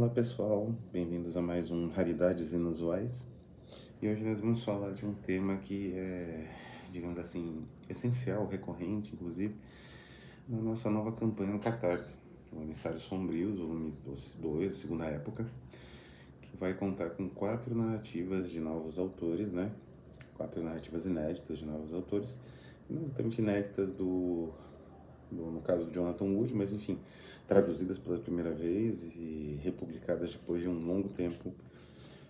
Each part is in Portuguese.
Olá pessoal, bem-vindos a mais um Raridades Inusuais. E hoje nós vamos falar de um tema que é, digamos assim, essencial, recorrente, inclusive, na nossa nova campanha no Catarse, o Emissário Sombrios, volume 2, segunda época, que vai contar com quatro narrativas de novos autores, né? Quatro narrativas inéditas de novos autores, não exatamente inéditas do no caso do Jonathan Wood, mas enfim, traduzidas pela primeira vez e republicadas depois de um longo tempo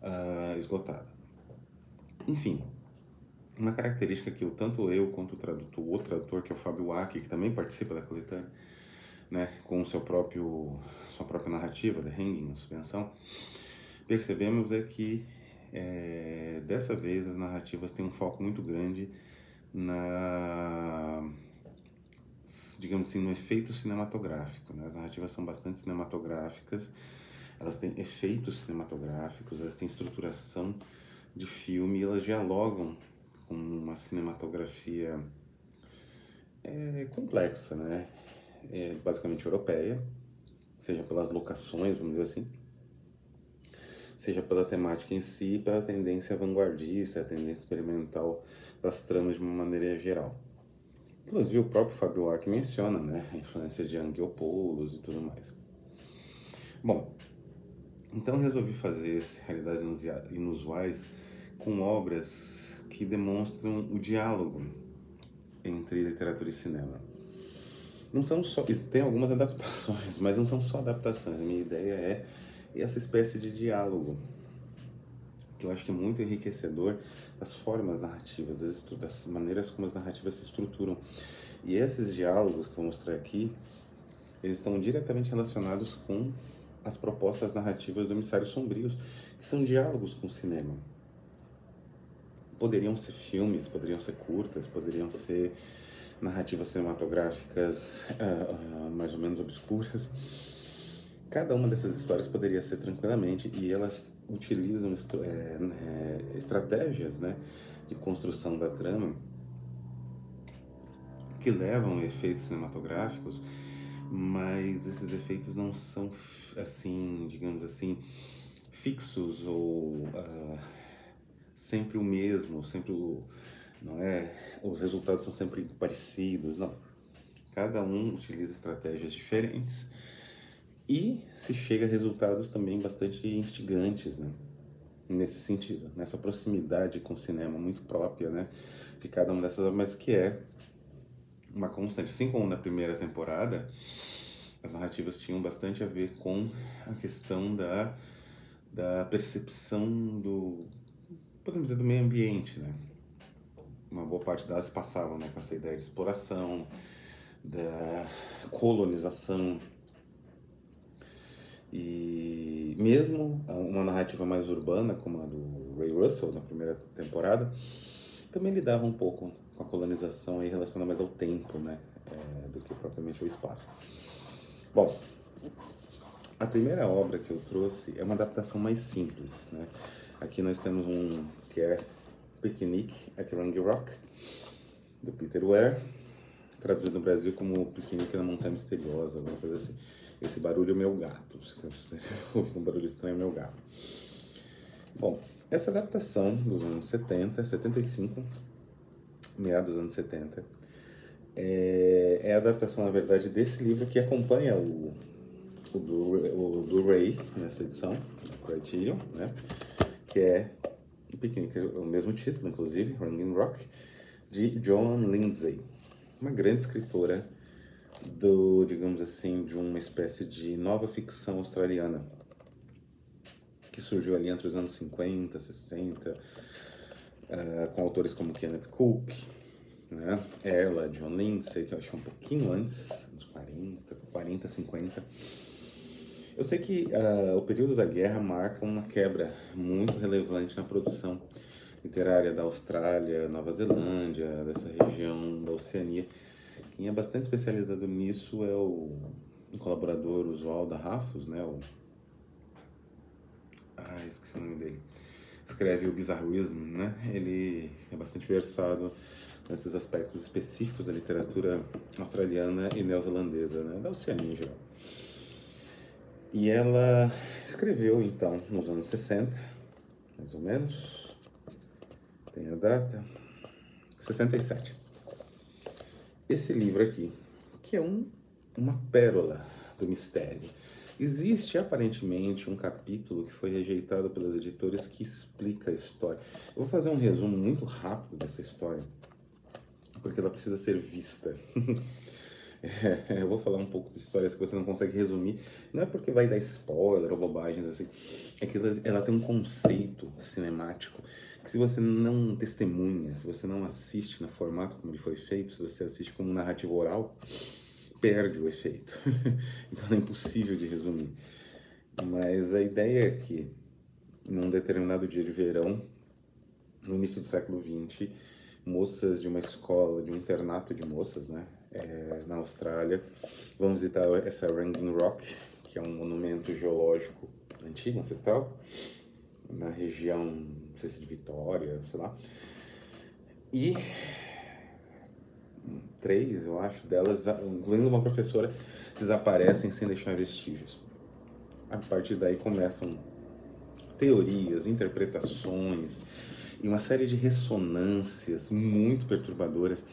uh, esgotada. Enfim, uma característica que eu, tanto eu quanto o tradutor, o tradutor, que é o Fábio Waki, que também participa da coletânea, né, com o seu próprio, sua própria narrativa, The Hanging, a suspensão, percebemos é que é, dessa vez as narrativas têm um foco muito grande na digamos assim, no efeito cinematográfico. Né? As narrativas são bastante cinematográficas, elas têm efeitos cinematográficos, elas têm estruturação de filme elas dialogam com uma cinematografia é, complexa, né? É, basicamente europeia, seja pelas locações, vamos dizer assim, seja pela temática em si, pela tendência vanguardista, a tendência experimental das tramas de uma maneira geral. Inclusive o próprio Fabio Arque menciona né, a influência de Angiopoulos e tudo mais. Bom, então resolvi fazer esse Realidades Inusuais com obras que demonstram o diálogo entre literatura e cinema. Não são só, tem algumas adaptações, mas não são só adaptações. A minha ideia é essa espécie de diálogo que eu acho que é muito enriquecedor das formas narrativas, das, maneiras como as narrativas se estruturam. E esses diálogos que eu vou mostrar aqui, eles estão diretamente relacionados com as propostas narrativas do Emissários Sombrios, que são diálogos com o cinema. Poderiam ser filmes, poderiam ser curtas, poderiam ser narrativas cinematográficas uh, uh, mais ou menos obscuras, Cada uma dessas histórias poderia ser tranquilamente, e elas utilizam é, é, estratégias né, de construção da trama que levam a efeitos cinematográficos, mas esses efeitos não são, assim, digamos assim, fixos ou uh, sempre o mesmo, sempre o, não é, os resultados são sempre parecidos, não. Cada um utiliza estratégias diferentes e se chega a resultados também bastante instigantes, né? Nesse sentido, nessa proximidade com o cinema muito própria, né? De cada uma dessas, mas que é uma constante. Assim como na primeira temporada, as narrativas tinham bastante a ver com a questão da, da percepção do, podemos dizer, do meio ambiente, né? Uma boa parte delas passavam né, com essa ideia de exploração, da colonização e mesmo uma narrativa mais urbana, como a do Ray Russell na primeira temporada, também lidava um pouco com a colonização e relacionada mais ao tempo, né, é, do que propriamente ao espaço. Bom, a primeira obra que eu trouxe é uma adaptação mais simples, né. Aqui nós temos um que é Picnic at Rangi Rock, do Peter Ware, traduzido no Brasil como Piquenique na Montanha Misteriosa, alguma coisa assim. Esse barulho é meu gato. Um barulho estranho, é meu gato. Bom, essa adaptação dos anos 70, 75, meados dos anos 70, é, é a adaptação, na verdade, desse livro que acompanha o, o, Blu-ray nessa edição, Criterion, né? Que é o piquenique, o mesmo título, inclusive, Ringing Rock, de Joan Lindsay, uma grande escritora do, digamos assim, de uma espécie de nova ficção australiana que surgiu ali entre os anos 50, 60, uh, com autores como Kenneth Cook, né? ela, John Lindsay, que eu acho que é um pouquinho antes, uns 40, 40, 50. Eu sei que uh, o período da guerra marca uma quebra muito relevante na produção literária da Austrália, Nova Zelândia, dessa região da Oceania, quem é bastante especializado nisso é o colaborador usual da Rafos, né? O... Ah, esqueci o nome dele. Escreve o Bizarrism, né? Ele é bastante versado nesses aspectos específicos da literatura australiana e neozelandesa, né? Da Oceania em geral. E ela escreveu, então, nos anos 60, mais ou menos, tem a data, 67. Esse livro aqui, que é um, uma pérola do mistério. Existe aparentemente um capítulo que foi rejeitado pelas editoras que explica a história. Eu vou fazer um resumo muito rápido dessa história, porque ela precisa ser vista. Eu vou falar um pouco de histórias que você não consegue resumir. Não é porque vai dar spoiler ou bobagens assim. É que ela, ela tem um conceito cinemático que se você não testemunha, se você não assiste no formato como ele foi feito, se você assiste como narrativa oral, perde o efeito. então é impossível de resumir. Mas a ideia é que, num determinado dia de verão, no início do século XX, moças de uma escola, de um internato de moças, né, é, na Austrália, vão visitar essa Ranging Rock, que é um monumento geológico antigo, ancestral, na região, não sei se de Vitória, sei lá. E três, eu acho, delas, incluindo uma professora, desaparecem sem deixar vestígios. A partir daí começam teorias, interpretações e uma série de ressonâncias muito perturbadoras.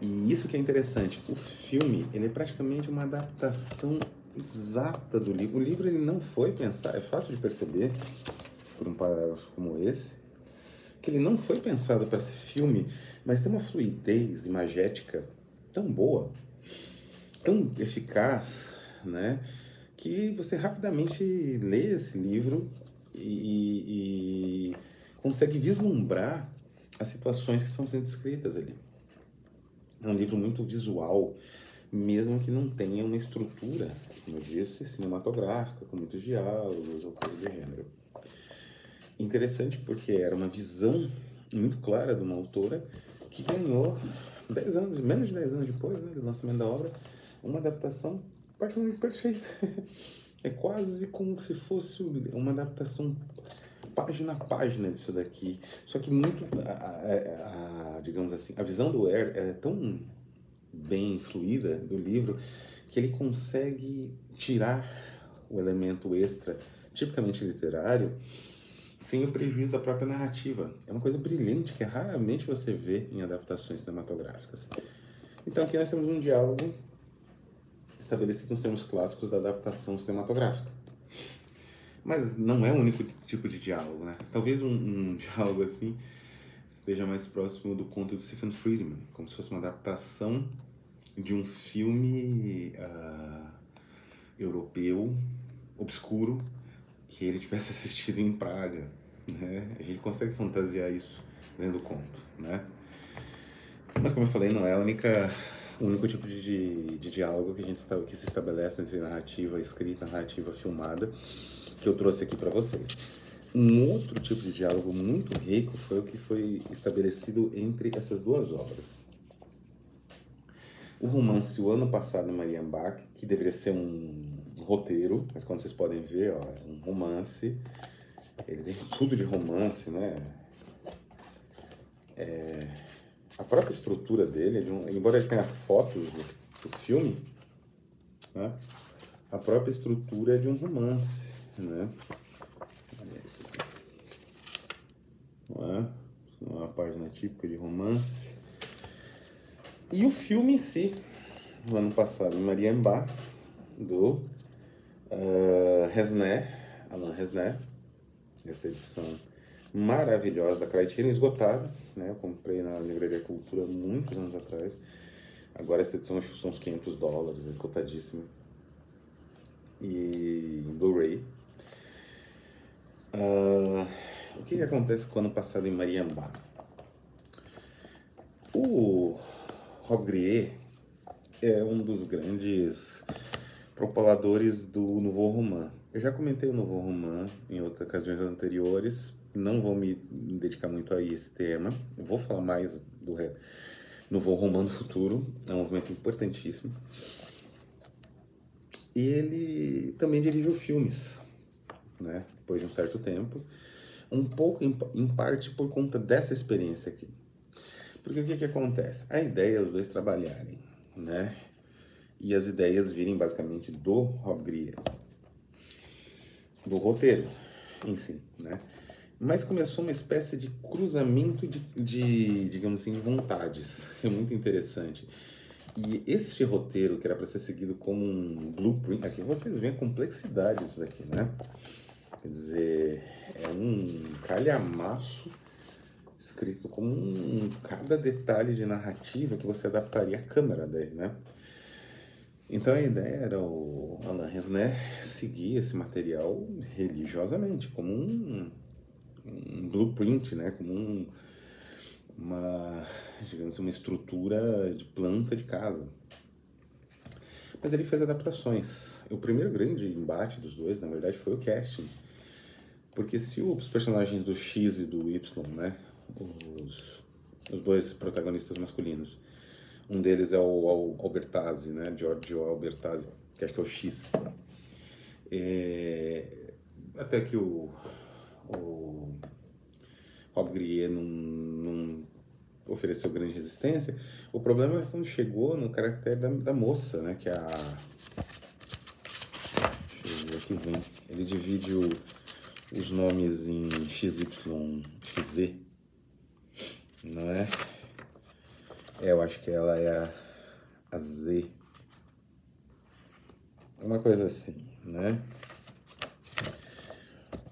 E isso que é interessante, o filme ele é praticamente uma adaptação exata do livro. O livro ele não foi pensado, é fácil de perceber por um parágrafo como esse, que ele não foi pensado para ser filme mas tem uma fluidez imagética tão boa, tão eficaz, né? Que você rapidamente lê esse livro e, e consegue vislumbrar as situações que estão sendo escritas ali. É um livro muito visual, mesmo que não tenha uma estrutura, como eu disse, cinematográfica, com muitos diálogos ou coisa do gênero. Interessante porque era uma visão muito clara de uma autora que ganhou 10 anos, menos de 10 anos depois né, do lançamento da obra, uma adaptação praticamente perfeita. É quase como se fosse uma adaptação página a página disso daqui. Só que muito, a, a, a, digamos assim, a visão do Air é tão bem fluida do livro que ele consegue tirar o elemento extra, tipicamente literário, sem o prejuízo da própria narrativa. É uma coisa brilhante que raramente você vê em adaptações cinematográficas. Então aqui nós temos um diálogo estabelecido nos termos clássicos da adaptação cinematográfica. Mas não é o único tipo de diálogo, né? Talvez um, um diálogo assim esteja mais próximo do conto de Stephen Friedman, como se fosse uma adaptação de um filme uh, europeu obscuro que ele tivesse assistido em Praga, né? A gente consegue fantasiar isso lendo o conto, né? Mas como eu falei, não é a única o único tipo de, de, de diálogo que a gente está, que se estabelece entre narrativa escrita, narrativa filmada, que eu trouxe aqui para vocês. Um outro tipo de diálogo muito rico foi o que foi estabelecido entre essas duas obras. O romance O Ano Passado, em Marienbach, que deveria ser um roteiro, mas quando vocês podem ver, ó, é um romance. Ele tem tudo de romance, né? É, a própria estrutura dele, de um, embora ele tenha fotos do, do filme, né? a própria estrutura é de um romance, né? Olha é? é uma página típica de romance. E o filme em si, no ano passado, Mariambá, do Uh, Resné, Alan Resné, essa edição maravilhosa da Criterion, esgotada, né? Eu comprei na Livraria Cultura muitos anos atrás. Agora essa edição são uns 500 dólares, esgotadíssima. E Blu-ray. Uh, o que, que acontece com o ano passado em Mariambá? O Rob Grier é um dos grandes propaladores do Nouveau Roman. Eu já comentei o Nouveau Roman em outras ocasiões anteriores, não vou me dedicar muito a esse tema, vou falar mais do Nouveau Roman no futuro, é um movimento importantíssimo. E ele também dirigiu filmes, né, depois de um certo tempo, um pouco em, em parte por conta dessa experiência aqui. Porque o que, que acontece? A ideia é os dois trabalharem, né? e as ideias virem basicamente do Rob Grier. do roteiro em si, né? Mas começou uma espécie de cruzamento de, de digamos assim, de vontades. É muito interessante. E este roteiro, que era para ser seguido como um blueprint, aqui vocês veem a complexidade disso daqui, né? Quer dizer, é um calhamaço escrito com um, cada detalhe de narrativa que você adaptaria à câmera daí, né? Então a ideia era o Alain Resnais seguir esse material religiosamente, como um, um blueprint, né? Como um, uma, digamos uma estrutura de planta de casa. Mas ele fez adaptações. O primeiro grande embate dos dois, na verdade, foi o casting. Porque se os personagens do X e do Y, né, os, os dois protagonistas masculinos, um deles é o Albertazzi, né? Giorgio Albertazzi, que acho que é o X. É, até que o, o Rob Grier não, não ofereceu grande resistência. O problema é quando chegou no caráter da, da moça, né? Que é a. Deixa eu ver aqui vem. Ele divide o, os nomes em XY, XZ. Não é? É, eu acho que ela é a, a Z. Uma coisa assim, né?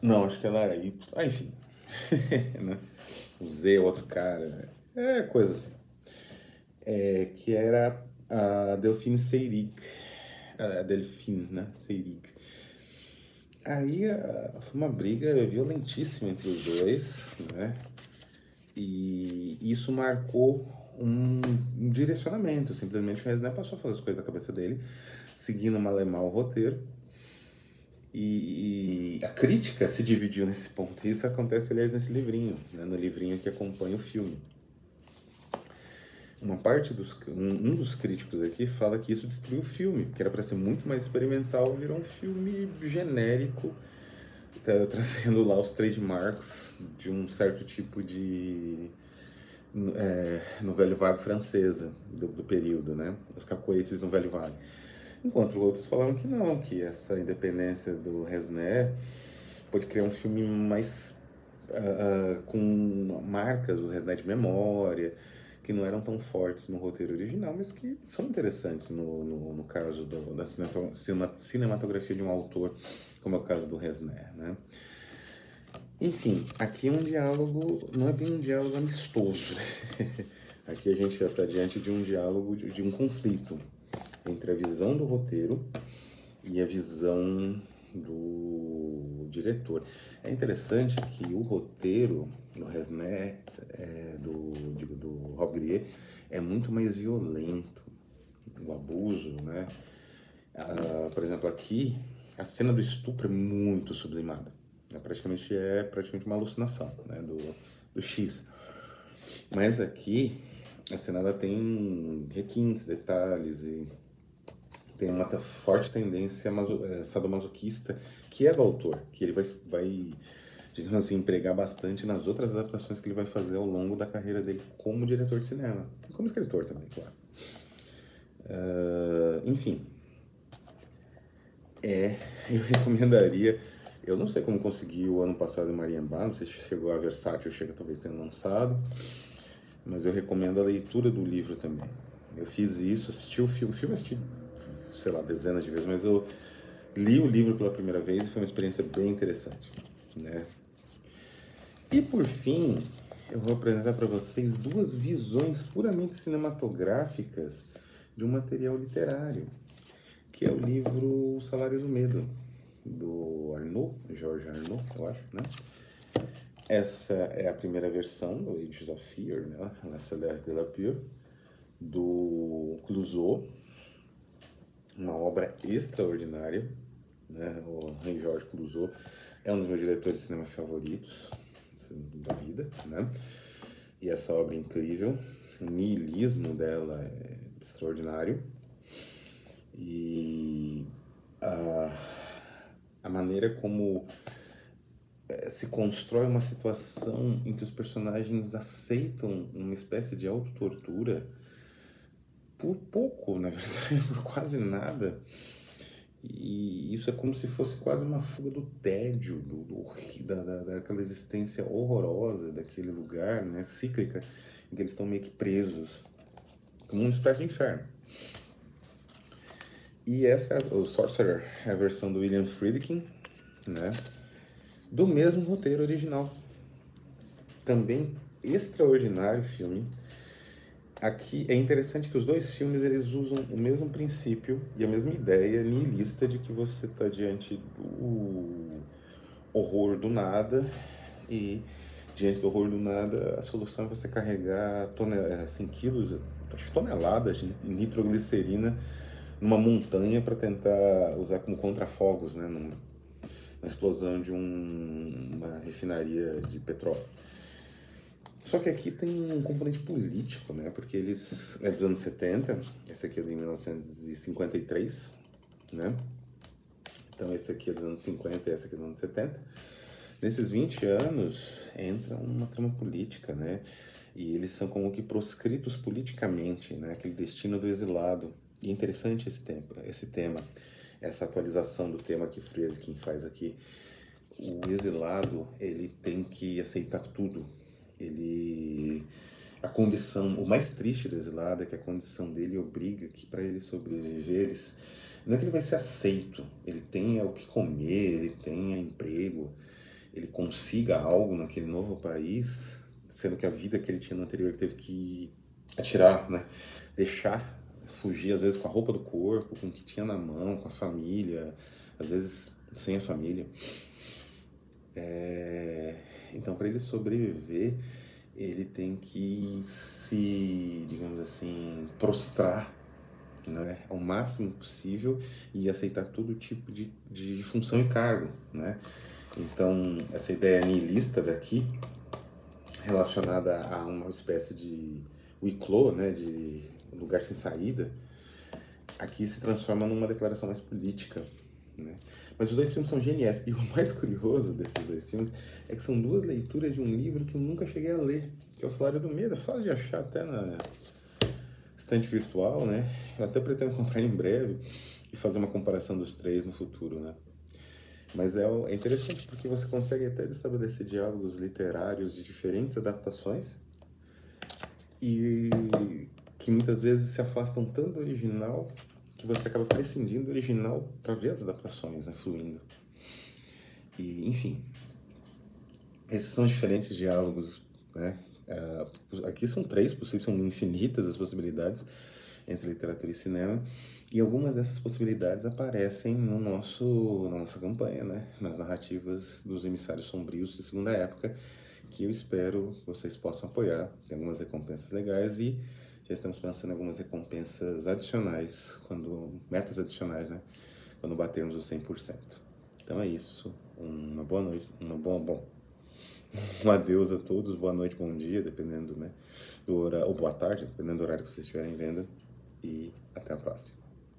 Não, acho que ela era Y. Ah, enfim. né? O Z, outro cara. Né? É, coisa assim. É, que era a Delphine Seyrig. A Delphine, né? Seyrig. Aí foi uma briga violentíssima entre os dois, né? E isso marcou um, um direcionamento. Simplesmente o Resné passou a fazer as coisas da cabeça dele, seguindo mal o roteiro. E, e, a crítica se dividiu nesse ponto. E isso acontece, aliás, nesse livrinho, né? no livrinho que acompanha o filme. Uma parte dos um, um dos críticos aqui fala que isso destruiu o filme, que era para ser muito mais experimental, virou um filme genérico, tá, trazendo lá os trademarks de um certo tipo de é, no Velho Vale francesa do, do, período, né? Os cacoetes no Velho Vale. Enquanto outros falaram que não, que essa independência do Resné pode criar um filme mais uh, com marcas do Resné de memória, que não eram tão fortes no roteiro original, mas que são interessantes no, no, no caso do, da cinematografia de um autor, como é o caso do Resné, né? Enfim, aqui é um diálogo, não é bem um diálogo amistoso. aqui a gente já está diante de um diálogo, de, de, um conflito entre a visão do roteiro e a visão do diretor. É interessante que o roteiro do Resnet, é, do, digo, do Rob Grier, é muito mais violento. O abuso, né? Ah, por exemplo, aqui, a cena do estupro é muito sublimada é praticamente é praticamente uma alucinação né, do, do X. Mas aqui a Senada tem requintes, detalhes e tem uma forte tendência é, sadomasoquista que é do autor, que ele vai, vai digamos assim, empregar bastante nas outras adaptações que ele vai fazer ao longo da carreira dele como diretor de cinema. E como escritor também, claro. Uh, enfim. É, eu recomendaria eu não sei como conseguiu o ano passado em Mariambá, não sei se chegou a Versátil, chega talvez tenha lançado, mas eu recomendo a leitura do livro também. Eu fiz isso, assisti o filme, o filme assisti, sei lá, dezenas de vezes, mas eu li o livro pela primeira vez e foi uma experiência bem interessante, né? E por fim, eu vou apresentar para vocês duas visões puramente cinematográficas de um material literário, que é o livro O Salário do Medo, do Arnaud, George Arnaud, eu acho, né? Essa é a primeira versão do Ages of Fear, né? La Céleste de la Pure, do Clouseau, uma obra extraordinária, né? O Henri-Georges Clouseau é um dos meus diretores de cinema favoritos da vida, né? E essa obra é incrível, o niilismo dela é extraordinário e a a maneira como é, se constrói uma situação em que os personagens aceitam uma espécie de autotortura por pouco, na verdade, por quase nada, E isso é como se fosse quase uma fuga do tédio, do, do da, da, daquela existência horrorosa daquele lugar, né, cíclica, em que eles estão meio que presos, como uma espécie de inferno. E essa é o Sorcerer, é a versão do William Friedkin, né, do mesmo roteiro original. Também extraordinário filme, aqui é interessante que os dois filmes eles usam o mesmo princípio e a mesma ideia nihilista de que você está diante do horror do nada e diante do horror do nada a solução é você carregar tonel assim, quilos, acho toneladas de nitroglicerina numa montanha para tentar usar como contrafogos, né, numa, na explosão de um, uma refinaria de petróleo. Só que aqui tem um componente político, né? Porque eles é dos anos 70, esse aqui é de 1953, né? Então esse aqui é dos anos 50 e esse aqui é dos anos 70. Nesses 20 anos entra uma trama política, né? E eles são como que proscritos politicamente, né? Aquele destino do exilado. E é interessante esse, tempo, esse tema, essa atualização do tema que Friedkin faz aqui. O exilado, ele tem que aceitar tudo, ele a condição, o mais triste do exilado é que a condição dele obriga que para ele sobreviver, não é que ele vai ser aceito, ele tenha o que comer, ele tenha emprego, ele consiga algo naquele novo país, sendo que a vida que ele tinha no anterior ele teve que atirar, né? Deixar, fugir às vezes com a roupa do corpo, com o que tinha na mão, com a família, às vezes sem a família. É, então, para ele sobreviver, ele tem que se, digamos assim, prostrar né, ao máximo possível e aceitar todo tipo de, de função e cargo. Né? Então, essa ideia nihilista daqui, relacionada a uma espécie de huis né, de lugar sem saída, aqui se transforma numa declaração mais política. Né? Mas os dois filmes são geniais. E o mais curioso desses dois filmes é que são duas leituras de um livro que eu nunca cheguei a ler, que é O Salário do Medo. É fácil de achar até na estante virtual, né? Eu até pretendo comprar em breve e fazer uma comparação dos três no futuro, né? Mas é, é interessante porque você consegue até estabelecer diálogos literários de diferentes adaptações e que muitas vezes se afastam tanto do original que você acaba prescindindo do original para ver as adaptações né, fluindo. E, enfim, esses são diferentes diálogos, né? Uh, aqui são três possíveis, são infinitas as possibilidades entre literatura e cinema, e algumas dessas possibilidades aparecem no nosso, na nossa campanha, né? nas narrativas dos emissários sombrios de segunda época, que eu espero vocês possam apoiar. Tem algumas recompensas legais e já estamos pensando em algumas recompensas adicionais, quando metas adicionais, né? Quando batermos os 100%. Então é isso. Uma boa noite, uma boa, bom. Um adeus a todos, boa noite, bom dia, dependendo, né, do horário, ou boa tarde, dependendo do horário que vocês estiverem vendo. E até a próxima.